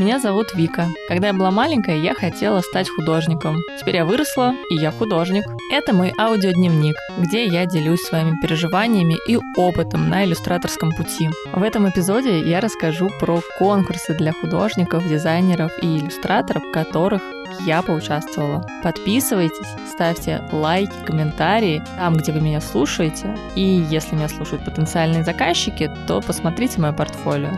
Меня зовут Вика. Когда я была маленькая, я хотела стать художником. Теперь я выросла, и я художник. Это мой аудиодневник, где я делюсь своими переживаниями и опытом на иллюстраторском пути. В этом эпизоде я расскажу про конкурсы для художников, дизайнеров и иллюстраторов, которых я поучаствовала. Подписывайтесь, ставьте лайки, комментарии там, где вы меня слушаете. И если меня слушают потенциальные заказчики, то посмотрите мое портфолио.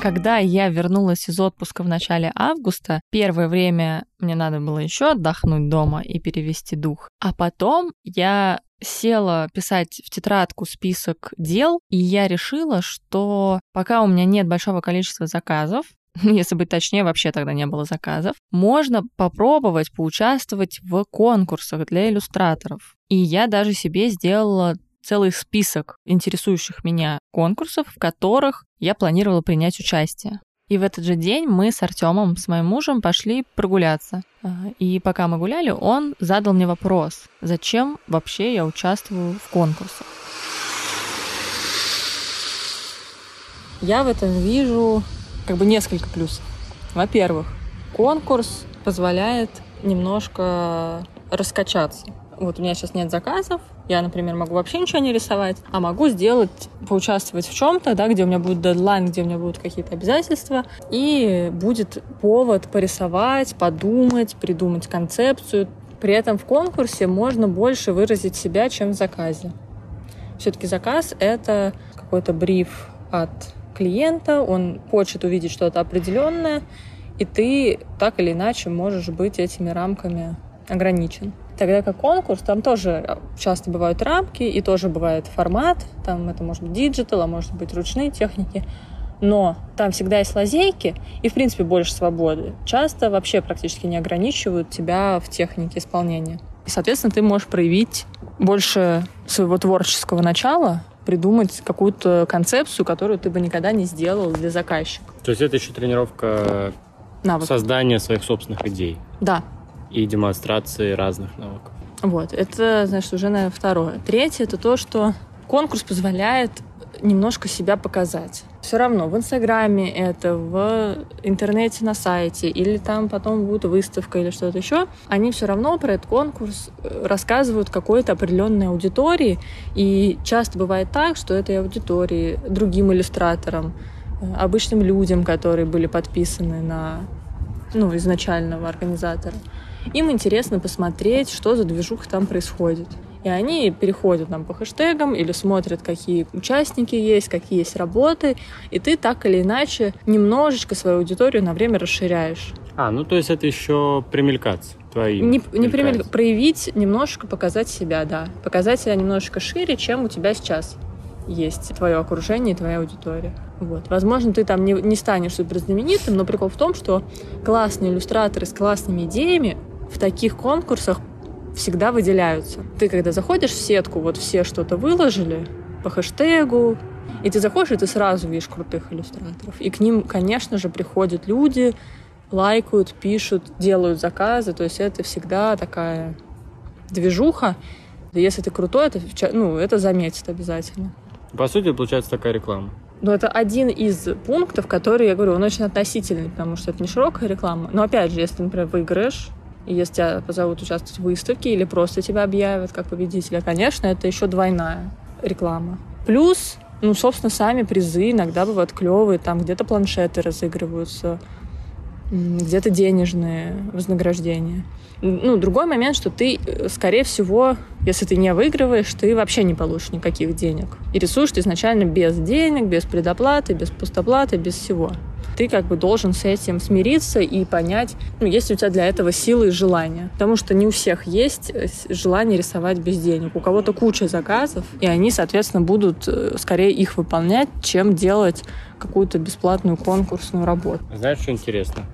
Когда я вернулась из отпуска в начале августа, первое время мне надо было еще отдохнуть дома и перевести дух. А потом я села писать в тетрадку список дел, и я решила, что пока у меня нет большого количества заказов, если быть точнее, вообще тогда не было заказов, можно попробовать поучаствовать в конкурсах для иллюстраторов. И я даже себе сделала целый список интересующих меня конкурсов, в которых я планировала принять участие. И в этот же день мы с Артемом, с моим мужем, пошли прогуляться. И пока мы гуляли, он задал мне вопрос, зачем вообще я участвую в конкурсах. Я в этом вижу как бы несколько плюсов. Во-первых, конкурс позволяет немножко раскачаться. Вот у меня сейчас нет заказов, я, например, могу вообще ничего не рисовать, а могу сделать, поучаствовать в чем-то, да, где у меня будет дедлайн, где у меня будут какие-то обязательства, и будет повод порисовать, подумать, придумать концепцию. При этом в конкурсе можно больше выразить себя, чем в заказе. Все-таки заказ — это какой-то бриф от клиента, он хочет увидеть что-то определенное, и ты так или иначе можешь быть этими рамками ограничен. Тогда как конкурс, там тоже э, часто бывают рамки, и тоже бывает формат, там это может быть digital, а может быть ручные техники, но там всегда есть лазейки и, в принципе, больше свободы. Часто вообще практически не ограничивают тебя в технике исполнения. И, соответственно, ты можешь проявить больше своего творческого начала, придумать какую-то концепцию, которую ты бы никогда не сделал для заказчика. То есть это еще тренировка Навык. создания своих собственных идей. Да, и демонстрации разных навыков. Вот, это, значит, уже, наверное, второе. Третье — это то, что конкурс позволяет немножко себя показать. Все равно в Инстаграме это, в интернете на сайте, или там потом будет выставка или что-то еще, они все равно про этот конкурс э, рассказывают какой-то определенной аудитории. И часто бывает так, что этой аудитории, другим иллюстраторам, э, обычным людям, которые были подписаны на ну, изначального организатора, им интересно посмотреть, что за движуха там происходит. И они переходят там по хэштегам или смотрят, какие участники есть, какие есть работы, и ты так или иначе немножечко свою аудиторию на время расширяешь. А, ну то есть это еще примелькаться твои. Не, не примель... проявить, немножко показать себя, да. Показать себя немножечко шире, чем у тебя сейчас есть твое окружение и твоя аудитория. Вот. Возможно, ты там не, не станешь суперзнаменитым, но прикол в том, что классные иллюстраторы с классными идеями в таких конкурсах всегда выделяются. Ты когда заходишь в сетку, вот все что-то выложили по хэштегу, и ты заходишь, и ты сразу видишь крутых иллюстраторов. И к ним, конечно же, приходят люди, лайкают, пишут, делают заказы. То есть это всегда такая движуха. Если ты крутой, это, ну, это заметит обязательно. По сути, получается такая реклама. Но это один из пунктов, который, я говорю, он очень относительный, потому что это не широкая реклама. Но опять же, если например, выиграешь, и если тебя позовут участвовать в выставке или просто тебя объявят как победителя, конечно, это еще двойная реклама. Плюс, ну, собственно, сами призы иногда бывают клевые, там где-то планшеты разыгрываются, где-то денежные вознаграждения. Ну, другой момент, что ты, э, скорее всего, если ты не выигрываешь, ты вообще не получишь никаких денег. И рисуешь ты изначально без денег, без предоплаты, без пустоплаты, без всего. Ты как бы должен с этим смириться и понять, ну, есть ли у тебя для этого силы и желания. Потому что не у всех есть э, желание рисовать без денег. У кого-то куча заказов, и они, соответственно, будут э, скорее их выполнять, чем делать какую-то бесплатную конкурсную работу. Знаешь, что интересно?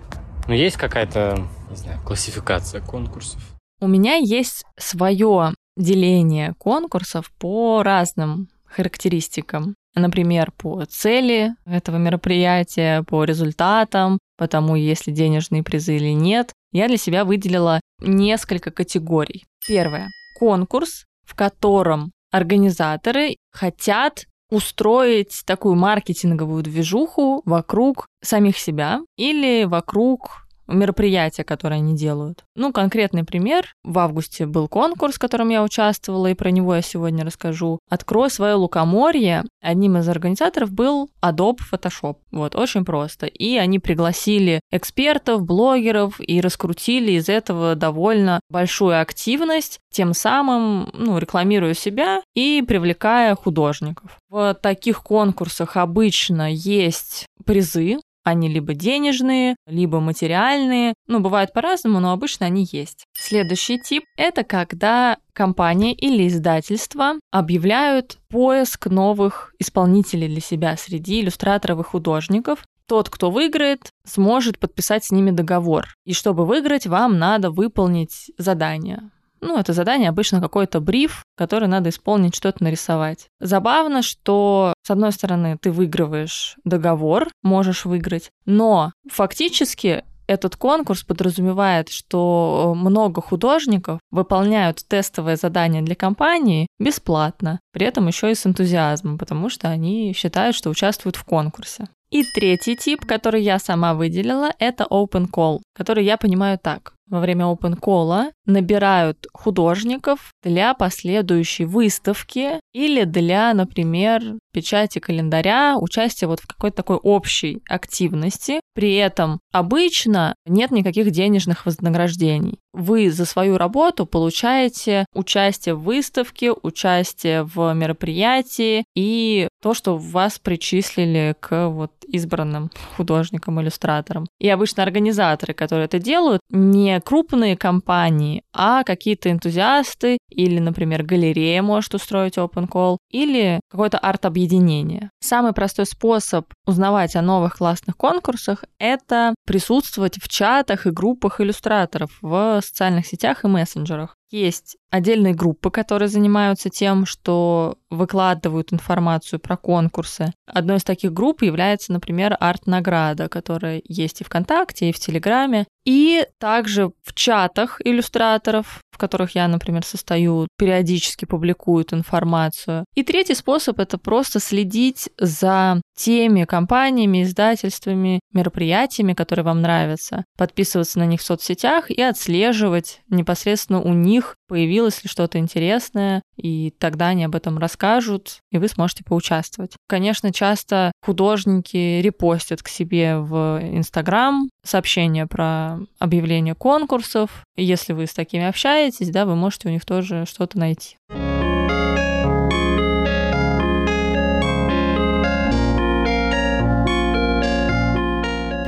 Ну, есть какая-то, не знаю, классификация конкурсов? У меня есть свое деление конкурсов по разным характеристикам. Например, по цели этого мероприятия, по результатам, по тому, есть ли денежные призы или нет. Я для себя выделила несколько категорий. Первое. Конкурс, в котором организаторы хотят устроить такую маркетинговую движуху вокруг самих себя или вокруг мероприятия, которые они делают. Ну, конкретный пример. В августе был конкурс, в котором я участвовала, и про него я сегодня расскажу. «Открой свое лукоморье». Одним из организаторов был Adobe Photoshop. Вот, очень просто. И они пригласили экспертов, блогеров и раскрутили из этого довольно большую активность, тем самым, ну, рекламируя себя и привлекая художников. В таких конкурсах обычно есть призы, они либо денежные, либо материальные. Ну, бывают по-разному, но обычно они есть. Следующий тип — это когда компания или издательство объявляют поиск новых исполнителей для себя среди иллюстраторов и художников. Тот, кто выиграет, сможет подписать с ними договор. И чтобы выиграть, вам надо выполнить задание. Ну, это задание обычно какой-то бриф, который надо исполнить, что-то нарисовать. Забавно, что, с одной стороны, ты выигрываешь договор, можешь выиграть, но фактически этот конкурс подразумевает, что много художников выполняют тестовое задание для компании бесплатно, при этом еще и с энтузиазмом, потому что они считают, что участвуют в конкурсе. И третий тип, который я сама выделила, это open call, который я понимаю так во время open call набирают художников для последующей выставки или для, например, печати календаря, участия вот в какой-то такой общей активности. При этом обычно нет никаких денежных вознаграждений. Вы за свою работу получаете участие в выставке, участие в мероприятии и то, что вас причислили к вот избранным художникам, иллюстраторам. И обычно организаторы, которые это делают, не крупные компании, а какие-то энтузиасты или, например, галерея может устроить open call или какое-то арт-объединение. Самый простой способ узнавать о новых классных конкурсах — это присутствовать в чатах и группах иллюстраторов в социальных сетях и мессенджерах. Есть отдельные группы, которые занимаются тем, что выкладывают информацию про конкурсы. Одной из таких групп является, например, арт-награда, которая есть и ВКонтакте, и в Телеграме. И также в чатах иллюстраторов, в которых я, например, состою, периодически публикуют информацию. И третий способ — это просто следить за теми компаниями, издательствами, мероприятиями, которые вам нравятся, подписываться на них в соцсетях и отслеживать непосредственно у них, появилось ли что-то интересное, и тогда они об этом расскажут, и вы сможете поучаствовать. Конечно, часто художники репостят к себе в Инстаграм сообщения про объявление конкурсов. Если вы с такими общаетесь, да, вы можете у них тоже что-то найти.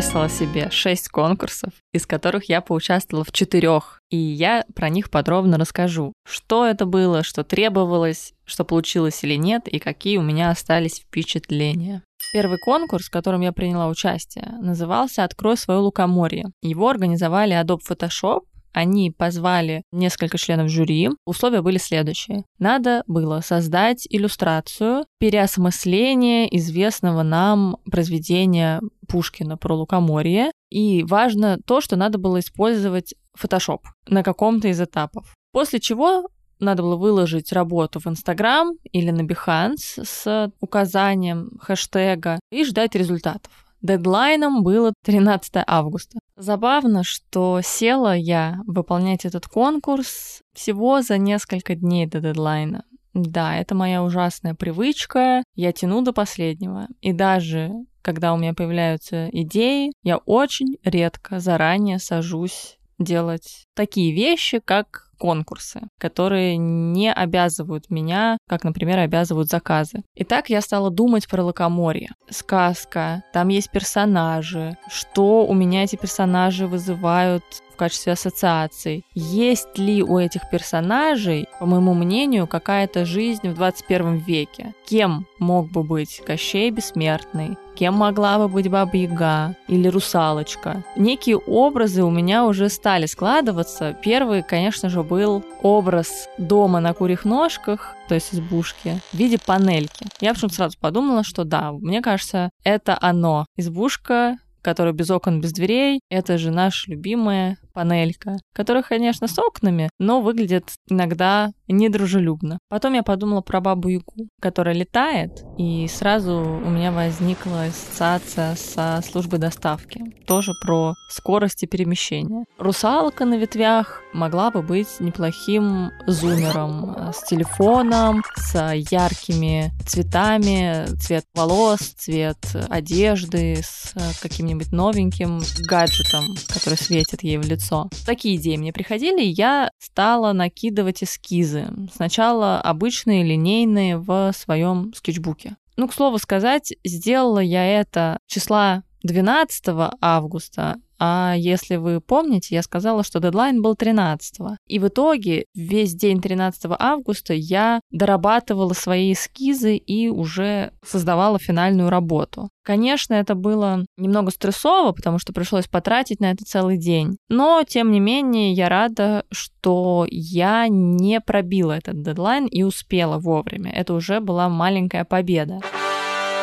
выписала себе шесть конкурсов, из которых я поучаствовала в четырех, и я про них подробно расскажу. Что это было, что требовалось, что получилось или нет, и какие у меня остались впечатления. Первый конкурс, в котором я приняла участие, назывался «Открой свое лукоморье». Его организовали Adobe Photoshop, они позвали несколько членов жюри. Условия были следующие. Надо было создать иллюстрацию переосмысления известного нам произведения Пушкина про лукоморье. И важно то, что надо было использовать Photoshop на каком-то из этапов. После чего надо было выложить работу в Инстаграм или на Behance с указанием хэштега и ждать результатов. Дедлайном было 13 августа. Забавно, что села я выполнять этот конкурс всего за несколько дней до дедлайна. Да, это моя ужасная привычка. Я тяну до последнего. И даже когда у меня появляются идеи, я очень редко заранее сажусь делать такие вещи, как конкурсы, которые не обязывают меня, как, например, обязывают заказы. Итак, я стала думать про лакоморье. Сказка, там есть персонажи, что у меня эти персонажи вызывают качестве ассоциаций. Есть ли у этих персонажей, по моему мнению, какая-то жизнь в 21 веке? Кем мог бы быть Кощей Бессмертный? Кем могла бы быть Баба Яга или Русалочка? Некие образы у меня уже стали складываться. Первый, конечно же, был образ дома на курьих ножках, то есть избушки, в виде панельки. Я почему-то сразу подумала, что да, мне кажется, это оно. Избушка, которая без окон, без дверей, это же наша любимая панелька, которая, конечно, с окнами, но выглядит иногда недружелюбно. Потом я подумала про бабу Ягу, которая летает, и сразу у меня возникла ассоциация со службой доставки. Тоже про скорость и перемещение. Русалка на ветвях могла бы быть неплохим зумером э, с телефоном, с яркими цветами, цвет волос, цвет одежды, с э, каким-нибудь новеньким гаджетом, который светит ей в лицо. Такие идеи мне приходили, и я стала накидывать эскизы. Сначала обычные, линейные в своем скетчбуке. Ну, к слову сказать, сделала я это числа 12 августа, а если вы помните, я сказала, что дедлайн был 13 -го. И в итоге весь день 13 августа я дорабатывала свои эскизы и уже создавала финальную работу. Конечно, это было немного стрессово, потому что пришлось потратить на это целый день. Но, тем не менее, я рада, что я не пробила этот дедлайн и успела вовремя. Это уже была маленькая победа.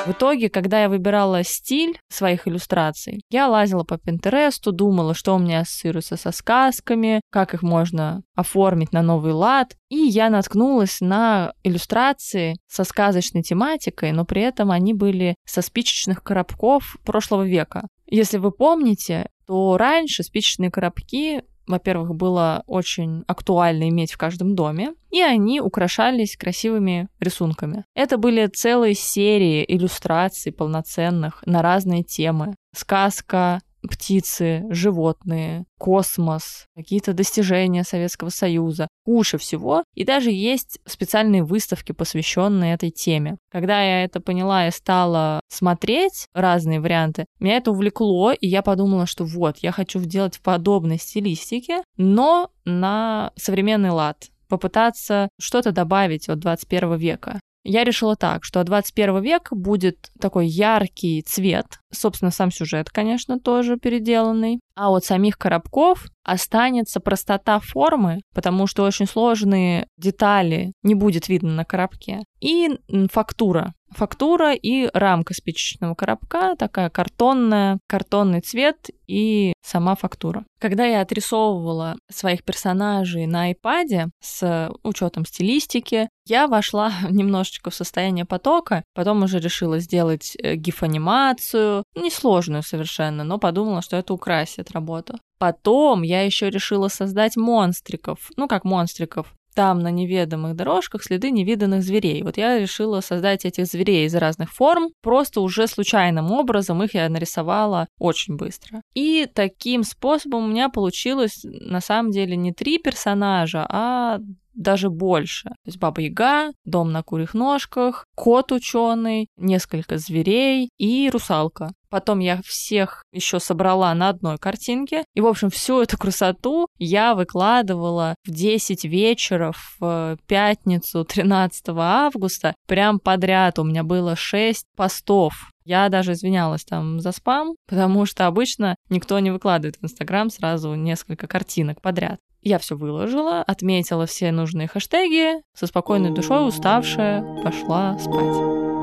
В итоге, когда я выбирала стиль своих иллюстраций, я лазила по Пинтересту, думала, что у меня ассоциируется со сказками, как их можно оформить на новый лад. И я наткнулась на иллюстрации со сказочной тематикой, но при этом они были со спичечных коробков прошлого века. Если вы помните, то раньше спичечные коробки во-первых, было очень актуально иметь в каждом доме, и они украшались красивыми рисунками. Это были целые серии иллюстраций полноценных на разные темы. Сказка, птицы, животные, космос, какие-то достижения Советского Союза, куча всего. И даже есть специальные выставки, посвященные этой теме. Когда я это поняла и стала смотреть разные варианты, меня это увлекло, и я подумала, что вот, я хочу сделать в подобной стилистике, но на современный лад попытаться что-то добавить от 21 века. Я решила так, что 21 век будет такой яркий цвет, собственно, сам сюжет, конечно, тоже переделанный, а от самих коробков останется простота формы, потому что очень сложные детали не будет видно на коробке, и фактура фактура и рамка спичечного коробка, такая картонная, картонный цвет и сама фактура. Когда я отрисовывала своих персонажей на iPad с учетом стилистики, я вошла немножечко в состояние потока, потом уже решила сделать э, гиф-анимацию, несложную совершенно, но подумала, что это украсит работу. Потом я еще решила создать монстриков, ну как монстриков, там на неведомых дорожках следы невиданных зверей. Вот я решила создать этих зверей из разных форм, просто уже случайным образом их я нарисовала очень быстро. И таким способом у меня получилось на самом деле не три персонажа, а даже больше. То есть Баба Яга, Дом на курьих ножках, Кот ученый, несколько зверей и русалка. Потом я всех еще собрала на одной картинке. И, в общем, всю эту красоту я выкладывала в 10 вечера в пятницу 13 августа. Прям подряд у меня было 6 постов. Я даже извинялась там за спам, потому что обычно никто не выкладывает в Инстаграм сразу несколько картинок подряд. Я все выложила, отметила все нужные хэштеги, со спокойной душой уставшая пошла спать.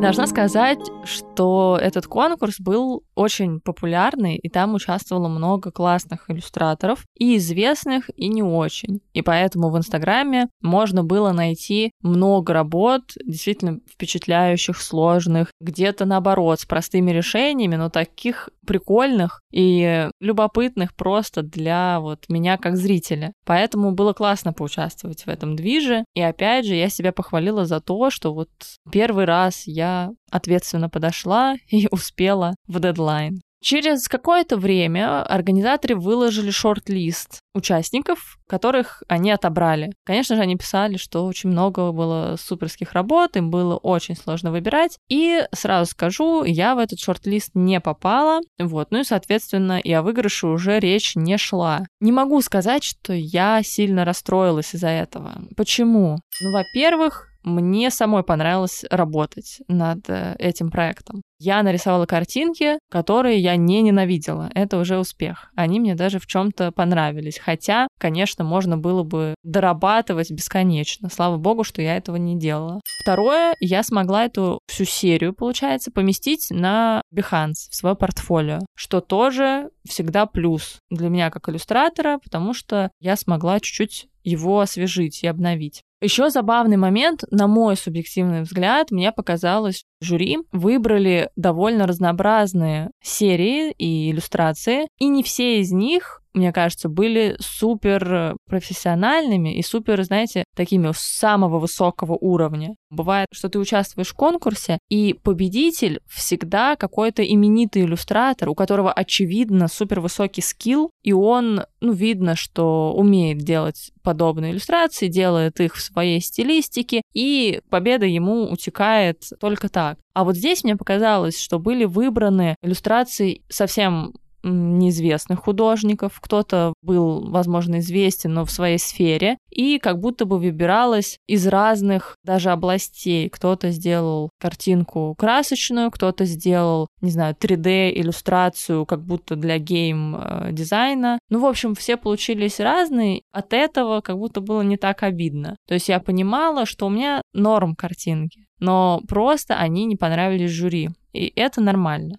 Должна сказать, что этот конкурс был очень популярный, и там участвовало много классных иллюстраторов, и известных, и не очень. И поэтому в Инстаграме можно было найти много работ, действительно впечатляющих, сложных, где-то наоборот, с простыми решениями, но таких прикольных и любопытных просто для вот меня как зрителя. Поэтому было классно поучаствовать в этом движе. И опять же, я себя похвалила за то, что вот первый раз я ответственно подошла и успела в дедлайн. Через какое-то время организаторы выложили шорт-лист участников, которых они отобрали. Конечно же, они писали, что очень много было суперских работ, им было очень сложно выбирать. И сразу скажу, я в этот шорт-лист не попала. Вот, ну и, соответственно, и о выигрыше уже речь не шла. Не могу сказать, что я сильно расстроилась из-за этого. Почему? Ну, во-первых, мне самой понравилось работать над э, этим проектом. Я нарисовала картинки, которые я не ненавидела. Это уже успех. Они мне даже в чем-то понравились. Хотя, конечно, можно было бы дорабатывать бесконечно. Слава богу, что я этого не делала. Второе, я смогла эту всю серию, получается, поместить на Behance, в свое портфолио, что тоже всегда плюс для меня как иллюстратора, потому что я смогла чуть-чуть его освежить и обновить. Еще забавный момент, на мой субъективный взгляд, мне показалось, жюри выбрали довольно разнообразные серии и иллюстрации, и не все из них мне кажется, были супер профессиональными и супер, знаете, такими самого высокого уровня. Бывает, что ты участвуешь в конкурсе, и победитель всегда какой-то именитый иллюстратор, у которого, очевидно, супер высокий skill, и он, ну, видно, что умеет делать подобные иллюстрации, делает их в своей стилистике, и победа ему утекает только так. А вот здесь мне показалось, что были выбраны иллюстрации совсем неизвестных художников, кто-то был, возможно, известен, но в своей сфере, и как будто бы выбиралось из разных даже областей. Кто-то сделал картинку красочную, кто-то сделал, не знаю, 3D-иллюстрацию, как будто для гейм-дизайна. Ну, в общем, все получились разные. От этого как будто было не так обидно. То есть я понимала, что у меня норм картинки, но просто они не понравились жюри. И это нормально.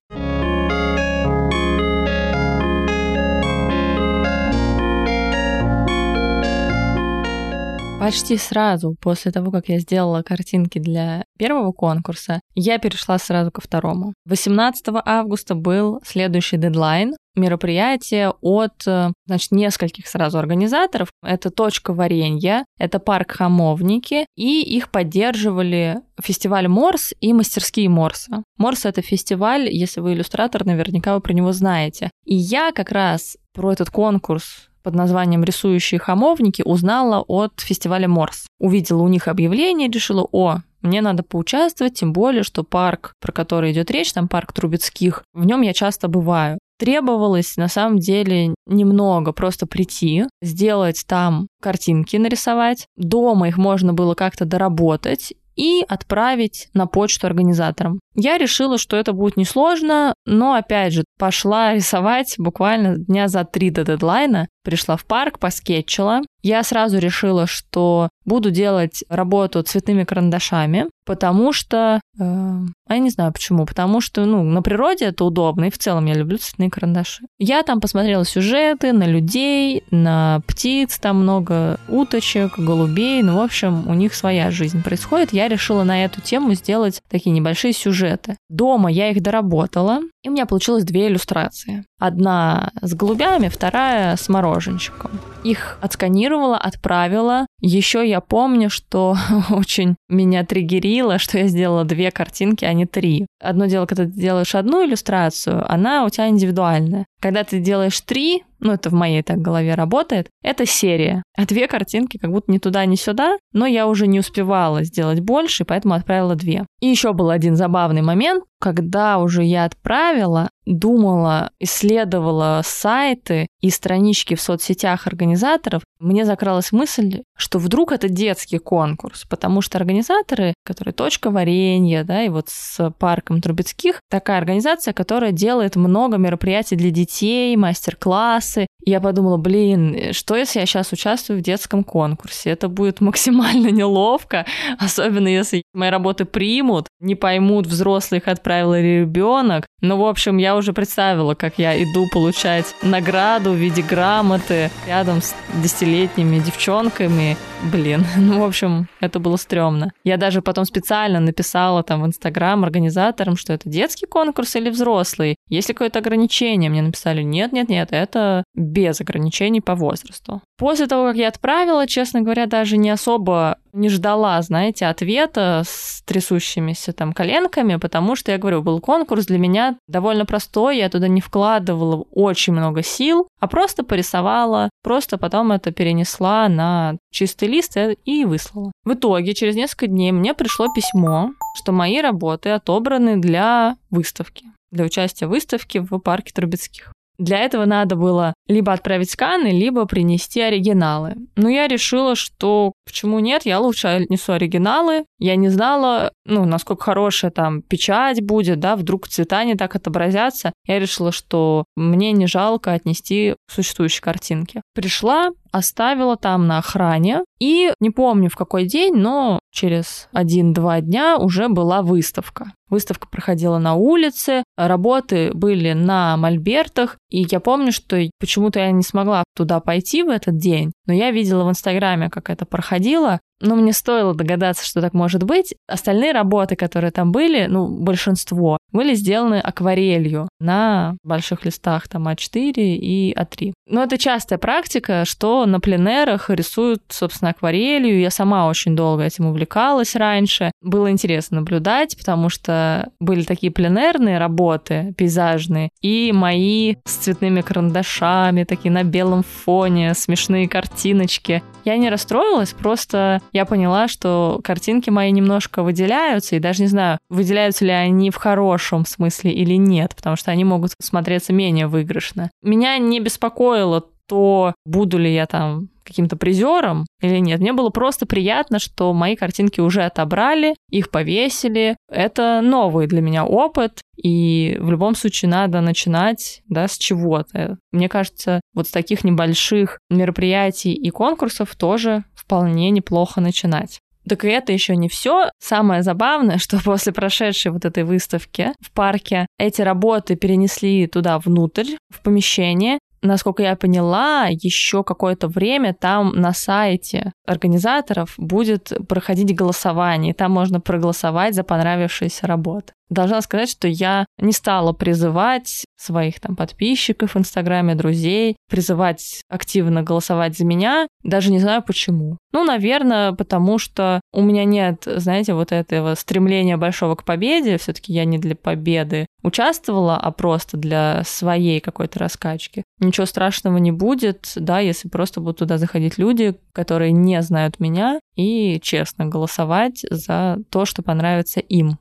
Почти сразу после того, как я сделала картинки для первого конкурса, я перешла сразу ко второму. 18 августа был следующий дедлайн мероприятие от, э, значит, нескольких сразу организаторов. Это «Точка варенья», это парк «Хамовники», и их поддерживали фестиваль Морс и мастерские Морса. Морс — это фестиваль, если вы иллюстратор, наверняка вы про него знаете. И я как раз про этот конкурс под названием «Рисующие хамовники» узнала от фестиваля Морс. Увидела у них объявление решила, о, мне надо поучаствовать, тем более, что парк, про который идет речь, там парк Трубецких, в нем я часто бываю. Требовалось на самом деле немного просто прийти, сделать там картинки нарисовать. Дома их можно было как-то доработать и отправить на почту организаторам. Я решила, что это будет несложно, но опять же пошла рисовать буквально дня за три до дедлайна. Пришла в парк, поскетчила. Я сразу решила, что буду делать работу цветными карандашами, потому что... Э, я не знаю почему. Потому что, ну, на природе это удобно, и в целом я люблю цветные карандаши. Я там посмотрела сюжеты на людей, на птиц, там много уточек, голубей. Ну, в общем, у них своя жизнь происходит. Я решила на эту тему сделать такие небольшие сюжеты. Дома я их доработала, и у меня получилось две иллюстрации. Одна с голубями, вторая с мороженщиком. Их отсканировала, отправила. Еще я помню, что очень меня триггерило, что я сделала две картинки, а не три. Одно дело, когда ты делаешь одну иллюстрацию, она у тебя индивидуальная. Когда ты делаешь три, ну это в моей так голове работает, это серия. А две картинки как будто ни туда, ни сюда, но я уже не успевала сделать больше, поэтому отправила две. И еще был один забавный момент, когда уже я отправила, думала, исследовала сайты и странички в соцсетях организаторов, мне закралась мысль, что вдруг это детский конкурс, потому что организаторы, которые «Точка варенья», да, и вот с парком Трубецких, такая организация, которая делает много мероприятий для детей, мастер-классы. Я подумала, блин, что если я сейчас участвую в детском конкурсе? Это будет максимально неловко, особенно если мои работы примут, не поймут, взрослый их отправил или ребенок. Ну, в общем, я уже представила, как я иду получать награду в виде грамоты рядом с десятилетними девчонками. Блин, ну, в общем, это было стрёмно. Я даже потом специально написала там в Инстаграм организаторам, что это детский конкурс или взрослый. Есть ли какое-то ограничение? Мне написали, нет-нет-нет, это без ограничений по возрасту. После того, как я отправила, честно говоря, даже не особо не ждала, знаете, ответа с трясущимися там коленками, потому что, я говорю, был конкурс для меня довольно простой, я туда не вкладывала очень много сил, а просто порисовала, просто потом это перенесла на чистый лист и выслала. В итоге, через несколько дней мне пришло письмо, что мои работы отобраны для выставки, для участия в выставке в парке Трубецких. Для этого надо было либо отправить сканы, либо принести оригиналы. Но я решила, что почему нет, я лучше отнесу оригиналы. Я не знала, ну, насколько хорошая там печать будет, да, вдруг цвета не так отобразятся. Я решила, что мне не жалко отнести существующие картинки. Пришла, оставила там на охране. И не помню в какой день, но через один-два дня уже была выставка. Выставка проходила на улице, работы были на мольбертах, и я помню, что почему-то я не смогла туда пойти в этот день, но я видела в Инстаграме, как это проходило, но мне стоило догадаться, что так может быть. Остальные работы, которые там были, ну, большинство, были сделаны акварелью на больших листах, там, А4 и А3. Но это частая практика, что на пленерах рисуют, собственно, акварелью. Я сама очень долго этим увлекалась раньше. Было интересно наблюдать, потому что были такие пленерные работы, пейзажные, и мои с цветными карандашами, такие на белом фоне, смешные картиночки. Я не расстроилась, просто я поняла, что картинки мои немножко выделяются, и даже не знаю, выделяются ли они в хорошем смысле или нет, потому что они могут смотреться менее выигрышно. Меня не беспокоило то, буду ли я там каким-то призером или нет. Мне было просто приятно, что мои картинки уже отобрали, их повесили. Это новый для меня опыт, и в любом случае надо начинать да, с чего-то. Мне кажется, вот с таких небольших мероприятий и конкурсов тоже вполне неплохо начинать. Так и это еще не все. Самое забавное, что после прошедшей вот этой выставки в парке эти работы перенесли туда внутрь, в помещение, насколько я поняла, еще какое-то время там на сайте организаторов будет проходить голосование. Там можно проголосовать за понравившиеся работы. Должна сказать, что я не стала призывать своих там подписчиков в Инстаграме, друзей, призывать активно голосовать за меня. Даже не знаю почему. Ну, наверное, потому что у меня нет, знаете, вот этого стремления большого к победе. все таки я не для победы участвовала, а просто для своей какой-то раскачки. Ничего страшного не будет, да, если просто будут туда заходить люди, которые не знают меня, и честно голосовать за то, что понравится им.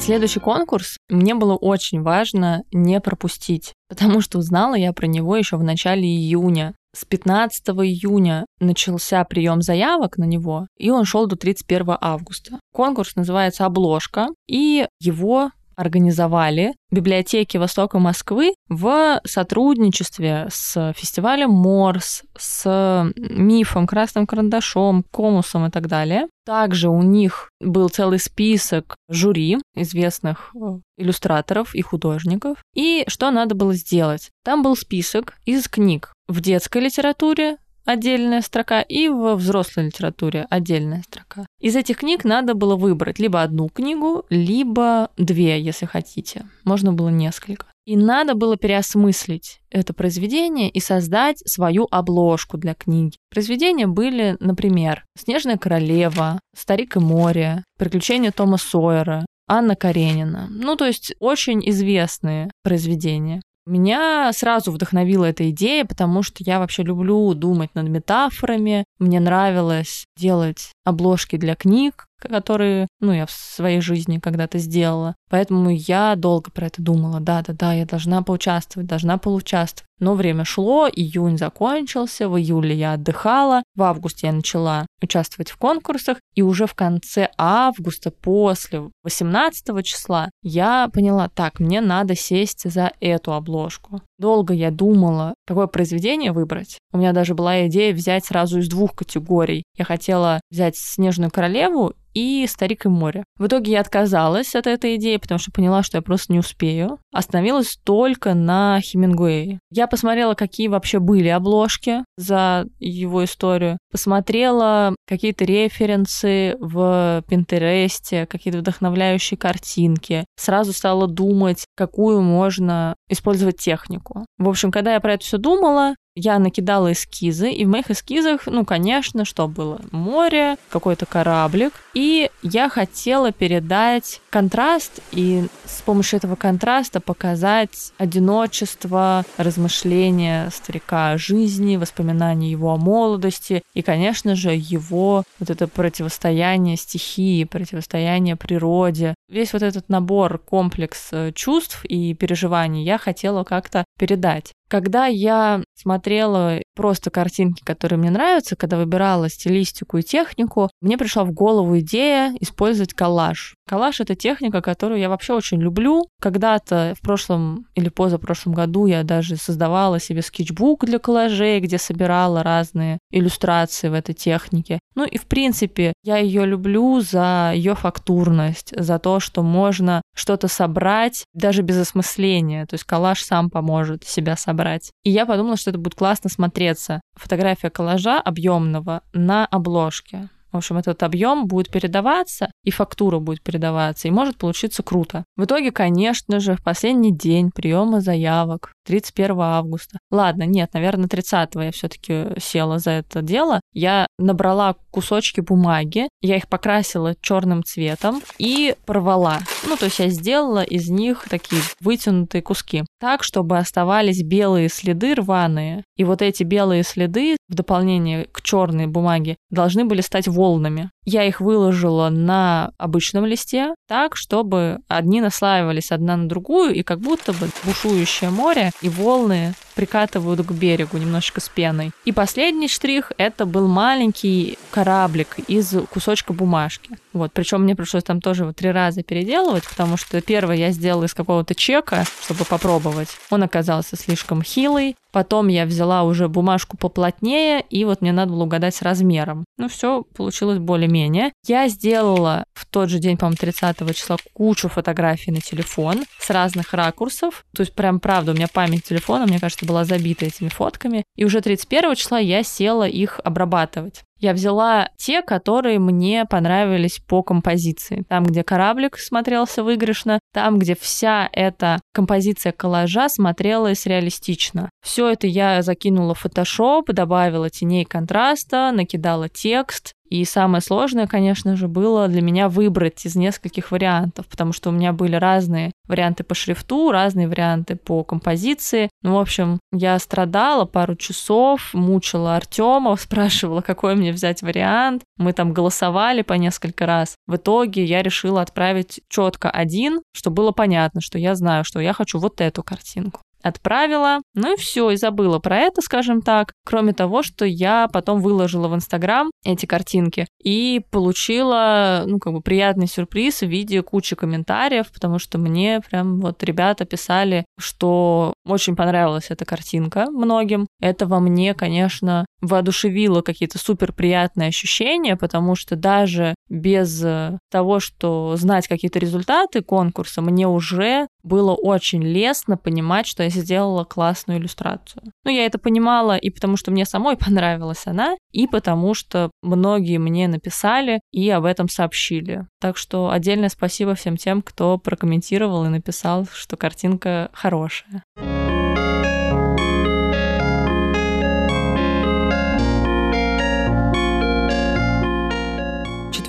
Следующий конкурс мне было очень важно не пропустить, потому что узнала я про него еще в начале июня. С 15 июня начался прием заявок на него, и он шел до 31 августа. Конкурс называется «Обложка», и его организовали библиотеки Востока Москвы в сотрудничестве с фестивалем Морс, с Мифом, Красным Карандашом, Комусом и так далее. Также у них был целый список жюри известных э, иллюстраторов и художников. И что надо было сделать? Там был список из книг в детской литературе, отдельная строка, и во взрослой литературе отдельная строка. Из этих книг надо было выбрать либо одну книгу, либо две, если хотите. Можно было несколько. И надо было переосмыслить это произведение и создать свою обложку для книги. Произведения были, например, «Снежная королева», «Старик и море», «Приключения Тома Сойера», Анна Каренина. Ну, то есть очень известные произведения. Меня сразу вдохновила эта идея, потому что я вообще люблю думать над метафорами. Мне нравилось делать обложки для книг, которые, ну, я в своей жизни когда-то сделала. Поэтому я долго про это думала. Да-да-да, я должна поучаствовать, должна поучаствовать. Но время шло, июнь закончился, в июле я отдыхала, в августе я начала участвовать в конкурсах, и уже в конце августа, после 18 числа, я поняла, так, мне надо сесть за эту обложку. Долго я думала, какое произведение выбрать. У меня даже была идея взять сразу из двух категорий. Я хотела взять «Снежную королеву» и «Старик и море». В итоге я отказалась от этой идеи, потому что поняла, что я просто не успею. Остановилась только на Хемингуэе. Я посмотрела, какие вообще были обложки за его историю. Посмотрела какие-то референсы в Пинтересте, какие-то вдохновляющие картинки. Сразу стала думать, какую можно использовать технику. В общем, когда я про это все думала, я накидала эскизы, и в моих эскизах, ну, конечно, что было? Море, какой-то кораблик, и я хотела передать контраст и с помощью этого контраста показать одиночество, размышления старика о жизни, воспоминания его о молодости и, конечно же, его вот это противостояние стихии, противостояние природе. Весь вот этот набор, комплекс э, чувств и переживаний я хотела как-то передать. Когда я смотрела просто картинки, которые мне нравятся, когда выбирала стилистику и технику, мне пришла в голову идея использовать коллаж. Коллаж — это техника, которую я вообще очень люблю. Когда-то в прошлом или позапрошлом году я даже создавала себе скетчбук для коллажей, где собирала разные иллюстрации в этой технике. Ну и в принципе я ее люблю за ее фактурность, за то, что можно что-то собрать даже без осмысления. То есть коллаж сам поможет себя собрать. И я подумала, что это будет классно смотреться. Фотография коллажа объемного на обложке. В общем, этот объем будет передаваться, и фактура будет передаваться, и может получиться круто. В итоге, конечно же, в последний день приема заявок 31 августа. Ладно, нет, наверное, 30 я все-таки села за это дело. Я набрала кусочки бумаги, я их покрасила черным цветом и порвала. Ну, то есть я сделала из них такие вытянутые куски, так, чтобы оставались белые следы рваные. И вот эти белые следы в дополнение к черной бумаге должны были стать волнами. Я их выложила на обычном листе так, чтобы одни наслаивались одна на другую, и как будто бы бушующее море и волны прикатывают к берегу немножечко с пеной. И последний штрих — это был маленький кораблик из кусочка бумажки. Вот, причем мне пришлось там тоже вот три раза переделывать, потому что первый я сделала из какого-то чека, чтобы попробовать. Он оказался слишком хилый. Потом я взяла уже бумажку поплотнее, и вот мне надо было угадать с размером. Ну, все получилось более-менее. Я сделала в тот же день, по-моему, 30 числа кучу фотографий на телефон с разных ракурсов. То есть, прям правда, у меня память телефона, мне кажется, была забита этими фотками. И уже 31 числа я села их обрабатывать. Я взяла те, которые мне понравились по композиции. Там, где кораблик смотрелся выигрышно, там, где вся эта композиция коллажа смотрелась реалистично. Все это я закинула в Photoshop, добавила теней контраста, накидала текст, и самое сложное, конечно же, было для меня выбрать из нескольких вариантов, потому что у меня были разные варианты по шрифту, разные варианты по композиции. Ну, в общем, я страдала пару часов, мучила Артема, спрашивала, какой мне взять вариант. Мы там голосовали по несколько раз. В итоге я решила отправить четко один, чтобы было понятно, что я знаю, что я хочу вот эту картинку отправила, ну и все, и забыла про это, скажем так. Кроме того, что я потом выложила в Инстаграм эти картинки и получила, ну, как бы приятный сюрприз в виде кучи комментариев, потому что мне прям вот ребята писали, что очень понравилась эта картинка многим. Это во мне, конечно, воодушевило какие-то супер приятные ощущения, потому что даже без того, что знать какие-то результаты конкурса, мне уже было очень лестно понимать, что я сделала классную иллюстрацию. Ну, я это понимала и потому, что мне самой понравилась она, и потому, что многие мне написали и об этом сообщили. Так что отдельное спасибо всем тем, кто прокомментировал и написал, что картинка хорошая.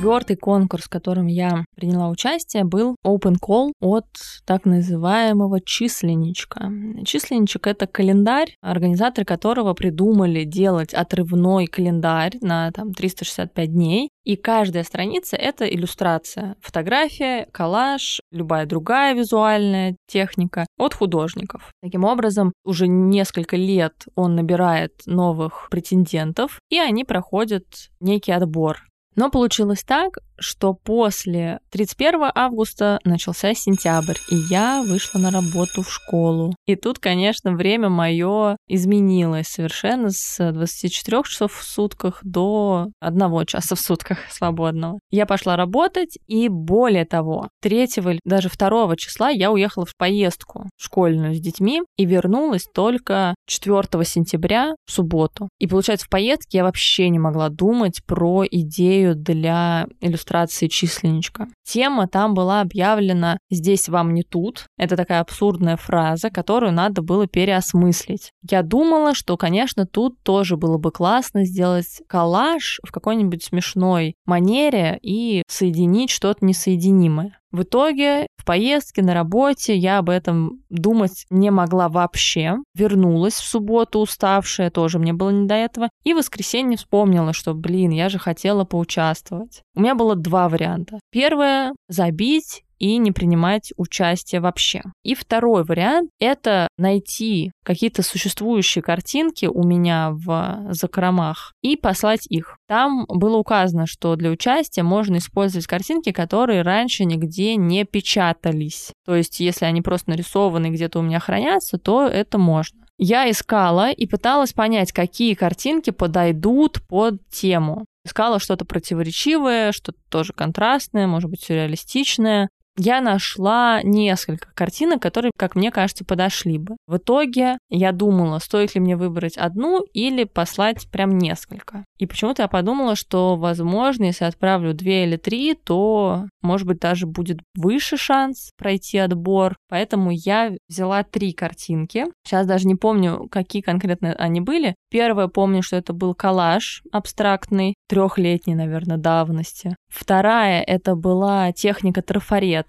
Четвертый конкурс, в котором я приняла участие, был Open Call от так называемого численничка. Численничек — это календарь, организаторы которого придумали делать отрывной календарь на там, 365 дней, и каждая страница — это иллюстрация, фотография, коллаж, любая другая визуальная техника от художников. Таким образом, уже несколько лет он набирает новых претендентов, и они проходят некий отбор. Но получилось так, что после 31 августа начался сентябрь, и я вышла на работу в школу. И тут, конечно, время мое изменилось совершенно с 24 часов в сутках до 1 часа в сутках свободного. Я пошла работать, и более того, 3 или даже 2 числа я уехала в поездку школьную с детьми и вернулась только 4 сентября в субботу. И получается, в поездке я вообще не могла думать про идею для иллюстрации численничка. Тема там была объявлена «Здесь вам не тут». Это такая абсурдная фраза, которую надо было переосмыслить. Я думала, что, конечно, тут тоже было бы классно сделать коллаж в какой-нибудь смешной манере и соединить что-то несоединимое. В итоге в поездке на работе я об этом думать не могла вообще. Вернулась в субботу уставшая, тоже мне было не до этого. И в воскресенье вспомнила, что, блин, я же хотела поучаствовать. У меня было два варианта. Первое — забить и не принимать участие вообще. И второй вариант — это найти какие-то существующие картинки у меня в закромах и послать их. Там было указано, что для участия можно использовать картинки, которые раньше нигде не печатались. То есть, если они просто нарисованы где-то у меня хранятся, то это можно. Я искала и пыталась понять, какие картинки подойдут под тему. Искала что-то противоречивое, что-то тоже контрастное, может быть, сюрреалистичное я нашла несколько картинок, которые, как мне кажется, подошли бы. В итоге я думала, стоит ли мне выбрать одну или послать прям несколько. И почему-то я подумала, что, возможно, если отправлю две или три, то, может быть, даже будет выше шанс пройти отбор. Поэтому я взяла три картинки. Сейчас даже не помню, какие конкретно они были. Первое, помню, что это был коллаж абстрактный, трехлетней, наверное, давности. Вторая — это была техника трафарета.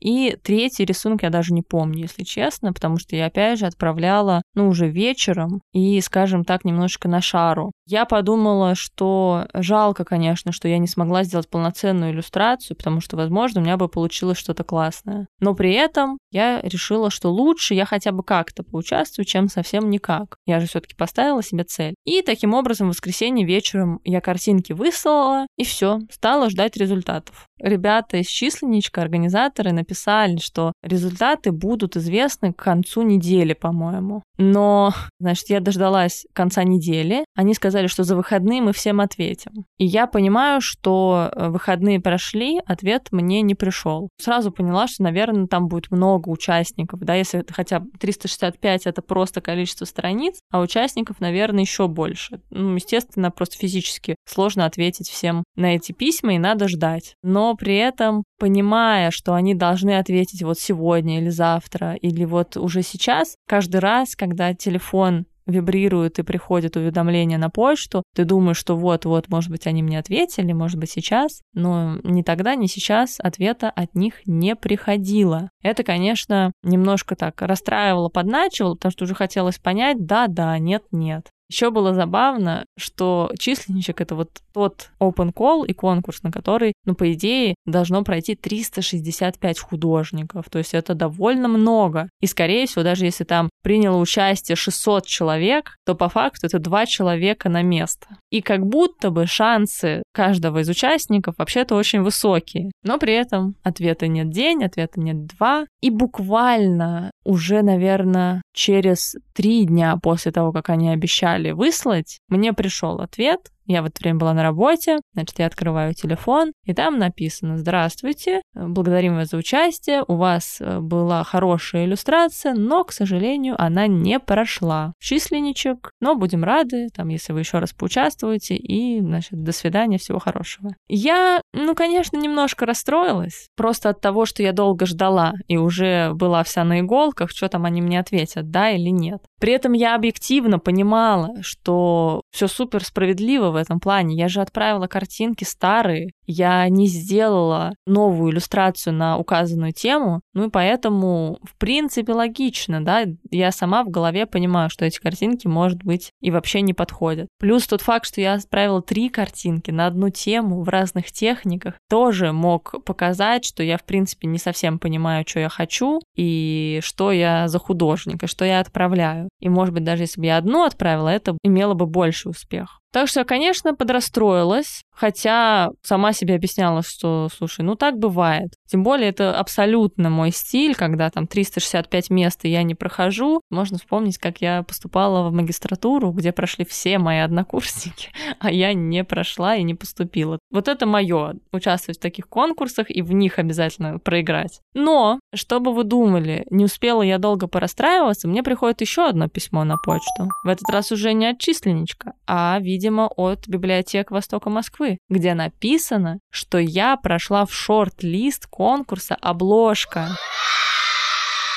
И третий рисунок я даже не помню, если честно, потому что я, опять же, отправляла, ну, уже вечером и, скажем так, немножко на шару. Я подумала, что жалко, конечно, что я не смогла сделать полноценную иллюстрацию, потому что, возможно, у меня бы получилось что-то классное. Но при этом я решила, что лучше я хотя бы как-то поучаствую, чем совсем никак. Я же все-таки поставила себе цель. И таким образом в воскресенье вечером я картинки выслала, и все, стала ждать результатов. Ребята из численничка, организаторы, написали, что результаты будут известны к концу недели, по-моему. Но, значит, я дождалась конца недели. Они сказали, что за выходные мы всем ответим. И я понимаю, что э, выходные прошли, ответ мне не пришел. Сразу поняла, что, наверное, там будет много участников, да, если хотя бы 365 это просто количество страниц, а участников, наверное, еще больше. Ну, естественно, просто физически сложно ответить всем на эти письма, и надо ждать. Но при этом, понимая, что они должны ответить вот сегодня или завтра, или вот уже сейчас, каждый раз, когда телефон вибрирует и приходит уведомление на почту, ты думаешь, что вот-вот, может быть, они мне ответили, может быть, сейчас, но ни тогда, ни сейчас ответа от них не приходило. Это, конечно, немножко так расстраивало, подначивало, потому что уже хотелось понять, да-да, нет-нет. Еще было забавно, что численничек — это вот тот open call и конкурс, на который, ну, по идее, должно пройти 365 художников. То есть это довольно много. И, скорее всего, даже если там приняло участие 600 человек, то по факту это два человека на место. И как будто бы шансы каждого из участников вообще-то очень высокие. Но при этом ответа нет день, ответа нет два. И буквально уже, наверное, через три дня после того, как они обещали выслать, мне пришел ответ, я в это время была на работе, значит, я открываю телефон, и там написано «Здравствуйте, благодарим вас за участие, у вас э, была хорошая иллюстрация, но, к сожалению, она не прошла. Численничек, но будем рады, там, если вы еще раз поучаствуете, и, значит, до свидания, всего хорошего». Я, ну, конечно, немножко расстроилась, просто от того, что я долго ждала и уже была вся на иголках, что там они мне ответят, да или нет. При этом я объективно понимала, что все супер справедливо в этом плане. Я же отправила картинки старые, я не сделала новую иллюстрацию на указанную тему, ну и поэтому, в принципе, логично, да, я сама в голове понимаю, что эти картинки, может быть, и вообще не подходят. Плюс тот факт, что я отправила три картинки на одну тему в разных техниках, тоже мог показать, что я, в принципе, не совсем понимаю, что я хочу и что я за художник, и что я отправляю. И, может быть, даже если бы я одну отправила, это имело бы больше успех. Так что, конечно, подрастроилась, хотя сама себе объясняла, что, слушай, ну так бывает. Тем более это абсолютно мой стиль, когда там 365 мест и я не прохожу. Можно вспомнить, как я поступала в магистратуру, где прошли все мои однокурсники, а я не прошла и не поступила. Вот это мое, участвовать в таких конкурсах и в них обязательно проиграть. Но, что бы вы думали, не успела я долго порастраиваться, мне приходит еще одно письмо на почту. В этот раз уже не от численничка, а в виде видимо, от библиотек Востока Москвы, где написано, что я прошла в шорт-лист конкурса «Обложка».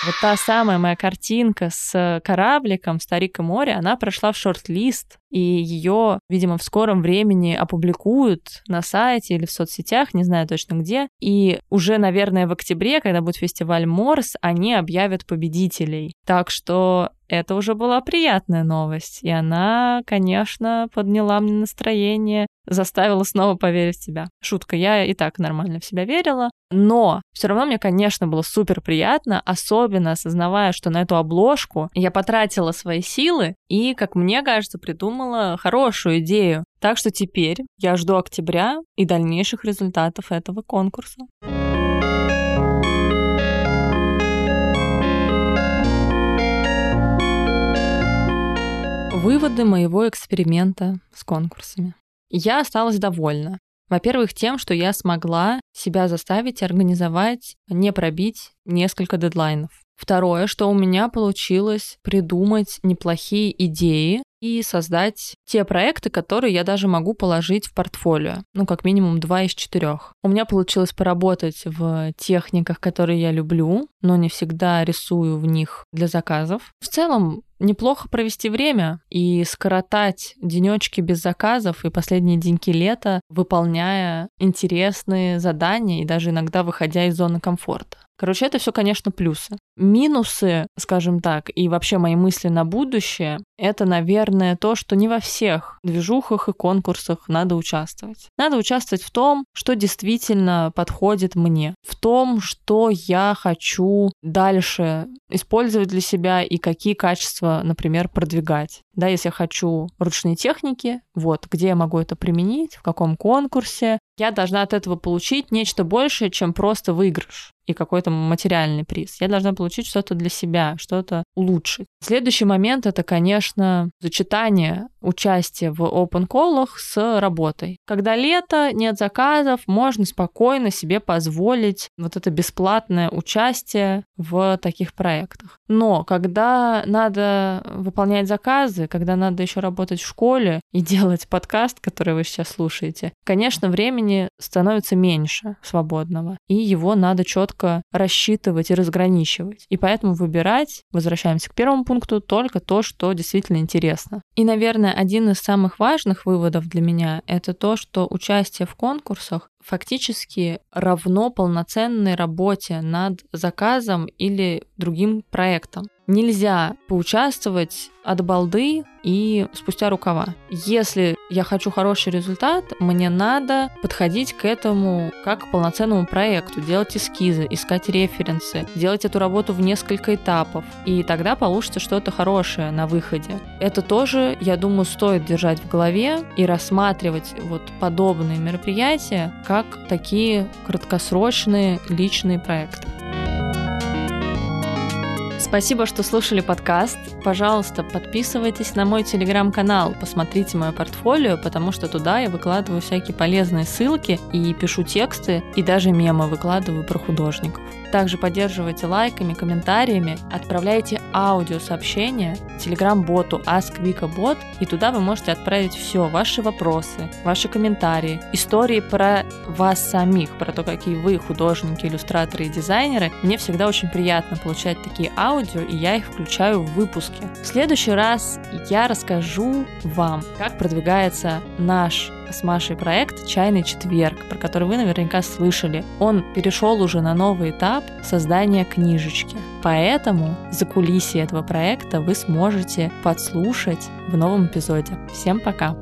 Вот та самая моя картинка с корабликом «Старик и море», она прошла в шорт-лист, и ее, видимо, в скором времени опубликуют на сайте или в соцсетях, не знаю точно где. И уже, наверное, в октябре, когда будет фестиваль Морс, они объявят победителей. Так что это уже была приятная новость. И она, конечно, подняла мне настроение, заставила снова поверить в себя. Шутка, я и так нормально в себя верила. Но все равно мне, конечно, было супер приятно, особенно осознавая, что на эту обложку я потратила свои силы и, как мне кажется, придумала хорошую идею. Так что теперь я жду октября и дальнейших результатов этого конкурса. Выводы моего эксперимента с конкурсами. Я осталась довольна. Во-первых, тем, что я смогла себя заставить организовать, не пробить несколько дедлайнов. Второе, что у меня получилось придумать неплохие идеи и создать те проекты, которые я даже могу положить в портфолио. Ну, как минимум два из четырех. У меня получилось поработать в техниках, которые я люблю, но не всегда рисую в них для заказов. В целом, неплохо провести время и скоротать денечки без заказов и последние деньки лета, выполняя интересные задания и даже иногда выходя из зоны комфорта. Короче, это все, конечно, плюсы. Минусы, скажем так, и вообще мои мысли на будущее, это, наверное, то, что не во всех движухах и конкурсах надо участвовать. Надо участвовать в том, что действительно подходит мне, в том, что я хочу дальше использовать для себя и какие качества, например, продвигать. Да, если я хочу ручные техники, вот, где я могу это применить, в каком конкурсе, я должна от этого получить нечто большее, чем просто выигрыш и какой-то материальный приз. Я должна получить что-то для себя, что-то улучшить. Следующий момент — это, конечно, сочетание участия в open коллах с работой. Когда лето, нет заказов, можно спокойно себе позволить вот это бесплатное участие в таких проектах. Но когда надо выполнять заказы, когда надо еще работать в школе и делать подкаст, который вы сейчас слушаете, конечно, времени становится меньше свободного, и его надо четко рассчитывать и разграничивать. И поэтому выбирать, возвращаемся к первому пункту, только то, что действительно интересно. И, наверное, один из самых важных выводов для меня — это то, что участие в конкурсах фактически равно полноценной работе над заказом или другим проектом. Нельзя поучаствовать от балды и спустя рукава. Если я хочу хороший результат, мне надо подходить к этому как к полноценному проекту, делать эскизы, искать референсы, делать эту работу в несколько этапов, и тогда получится что-то хорошее на выходе. Это тоже, я думаю, стоит держать в голове и рассматривать вот подобные мероприятия как такие краткосрочные личные проекты. Спасибо, что слушали подкаст. Пожалуйста, подписывайтесь на мой телеграм-канал, посмотрите мое портфолио, потому что туда я выкладываю всякие полезные ссылки и пишу тексты, и даже мемы выкладываю про художников. Также поддерживайте лайками, комментариями, отправляйте аудиосообщения телеграм-боту AskVikaBot, и туда вы можете отправить все, ваши вопросы, ваши комментарии, истории про вас самих, про то, какие вы художники, иллюстраторы и дизайнеры. Мне всегда очень приятно получать такие аудио, и я их включаю в выпуски. В следующий раз я расскажу вам, как продвигается наш с Машей проект «Чайный четверг», про который вы наверняка слышали. Он перешел уже на новый этап создания книжечки. Поэтому за кулисье этого проекта вы сможете подслушать в новом эпизоде. Всем пока!